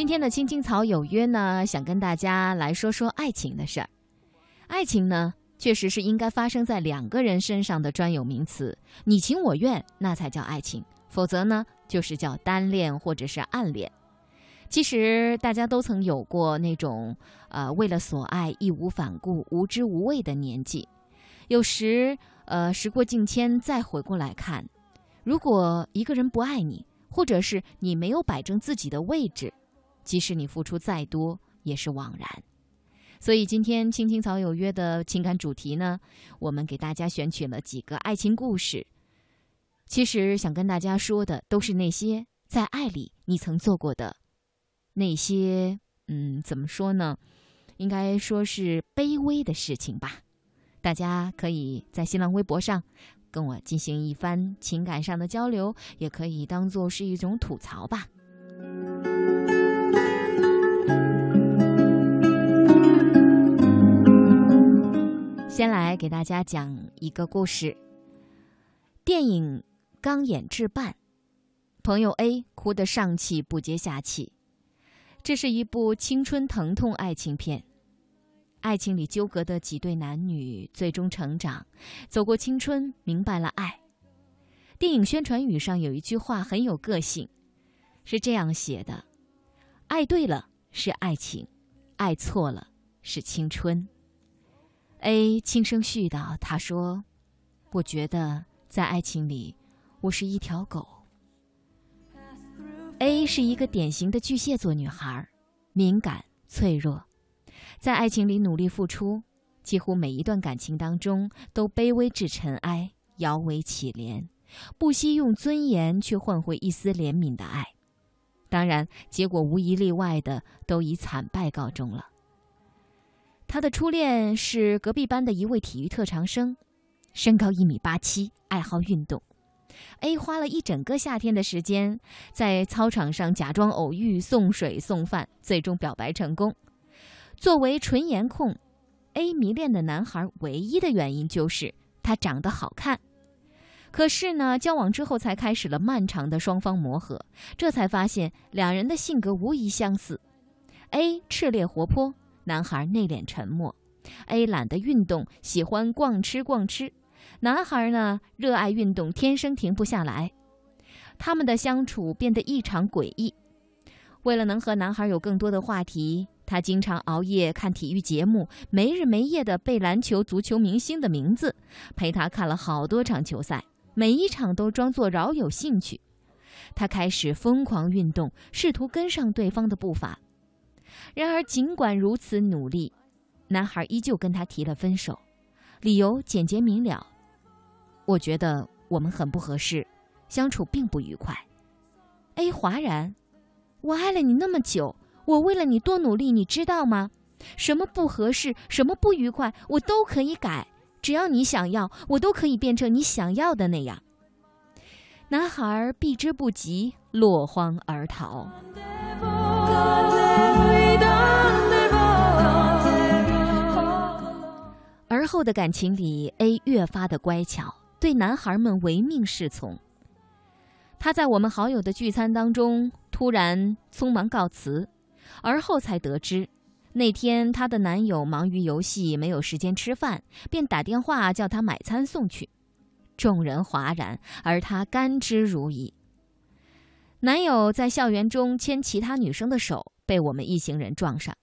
今天的青青草有约呢，想跟大家来说说爱情的事儿。爱情呢，确实是应该发生在两个人身上的专有名词，你情我愿，那才叫爱情；否则呢，就是叫单恋或者是暗恋。其实大家都曾有过那种呃，为了所爱义无反顾、无知无畏的年纪。有时呃，时过境迁，再回过来看，如果一个人不爱你，或者是你没有摆正自己的位置，即使你付出再多，也是枉然。所以今天青青草有约的情感主题呢，我们给大家选取了几个爱情故事。其实想跟大家说的，都是那些在爱里你曾做过的。那些嗯，怎么说呢？应该说是卑微的事情吧。大家可以在新浪微博上跟我进行一番情感上的交流，也可以当做是一种吐槽吧。先来给大家讲一个故事。电影刚演至半，朋友 A 哭得上气不接下气。这是一部青春疼痛爱情片，爱情里纠葛的几对男女最终成长，走过青春，明白了爱。电影宣传语上有一句话很有个性，是这样写的：“爱对了是爱情，爱错了是青春。”A 轻声絮叨：“他说，我觉得在爱情里，我是一条狗。” A 是一个典型的巨蟹座女孩，敏感脆弱，在爱情里努力付出，几乎每一段感情当中都卑微至尘埃，摇尾乞怜，不惜用尊严去换回一丝怜悯的爱。当然，结果无一例外的都以惨败告终了。他的初恋是隔壁班的一位体育特长生，身高一米八七，爱好运动。A 花了一整个夏天的时间，在操场上假装偶遇，送水送饭，最终表白成功。作为纯颜控，A 迷恋的男孩唯一的原因就是他长得好看。可是呢，交往之后才开始了漫长的双方磨合，这才发现两人的性格无疑相似。A 炽烈活泼，男孩内敛沉默。A 懒得运动，喜欢逛吃逛吃。男孩呢，热爱运动，天生停不下来。他们的相处变得异常诡异。为了能和男孩有更多的话题，他经常熬夜看体育节目，没日没夜的背篮球、足球明星的名字，陪他看了好多场球赛，每一场都装作饶有兴趣。他开始疯狂运动，试图跟上对方的步伐。然而，尽管如此努力，男孩依旧跟他提了分手，理由简洁明了。我觉得我们很不合适，相处并不愉快。A 哗然，我爱了你那么久，我为了你多努力，你知道吗？什么不合适，什么不愉快，我都可以改，只要你想要，我都可以变成你想要的那样。男孩避之不及，落荒而逃。而后的感情里，A 越发的乖巧。对男孩们唯命是从。他在我们好友的聚餐当中突然匆忙告辞，而后才得知，那天她的男友忙于游戏，没有时间吃饭，便打电话叫她买餐送去。众人哗然，而她甘之如饴。男友在校园中牵其他女生的手，被我们一行人撞上，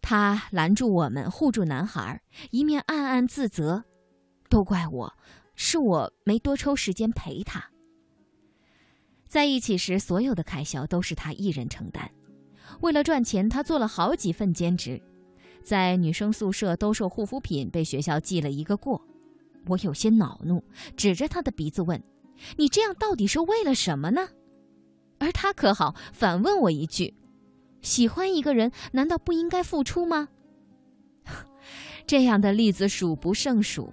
他拦住我们，护住男孩，一面暗暗自责：“都怪我。”是我没多抽时间陪他。在一起时，所有的开销都是他一人承担。为了赚钱，他做了好几份兼职，在女生宿舍兜售护肤品，被学校记了一个过。我有些恼怒，指着他的鼻子问：“你这样到底是为了什么呢？”而他可好，反问我一句：“喜欢一个人，难道不应该付出吗？” 这样的例子数不胜数。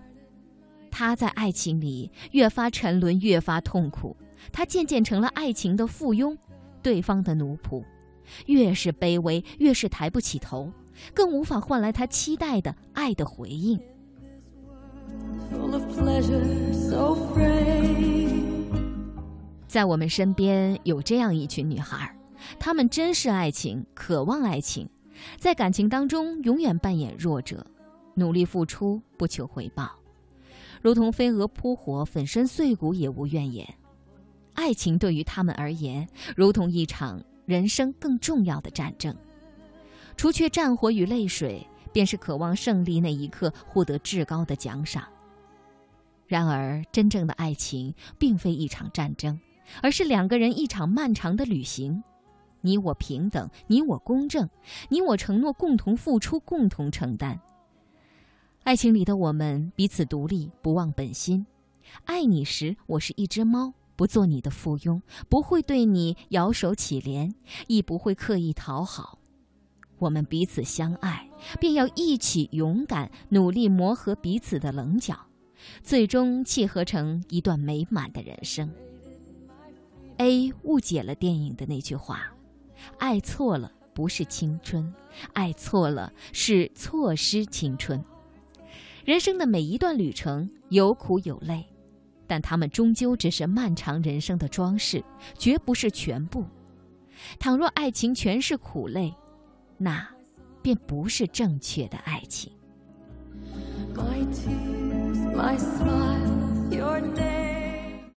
他在爱情里越发沉沦，越发痛苦。他渐渐成了爱情的附庸，对方的奴仆。越是卑微，越是抬不起头，更无法换来他期待的爱的回应。在我们身边有这样一群女孩，他们珍视爱情，渴望爱情，在感情当中永远扮演弱者，努力付出，不求回报，如同飞蛾扑火，粉身碎骨也无怨言。爱情对于他们而言，如同一场人生更重要的战争，除却战火与泪水，便是渴望胜利那一刻获得至高的奖赏。然而，真正的爱情并非一场战争，而是两个人一场漫长的旅行。你我平等，你我公正，你我承诺共同付出，共同承担。爱情里的我们彼此独立，不忘本心。爱你时，我是一只猫。不做你的附庸，不会对你摇手乞怜，亦不会刻意讨好。我们彼此相爱，便要一起勇敢努力磨合彼此的棱角，最终契合成一段美满的人生。A 误解了电影的那句话：“爱错了不是青春，爱错了是错失青春。”人生的每一段旅程有苦有累。但他们终究只是漫长人生的装饰，绝不是全部。倘若爱情全是苦累，那便不是正确的爱情。My tears, my smile, your.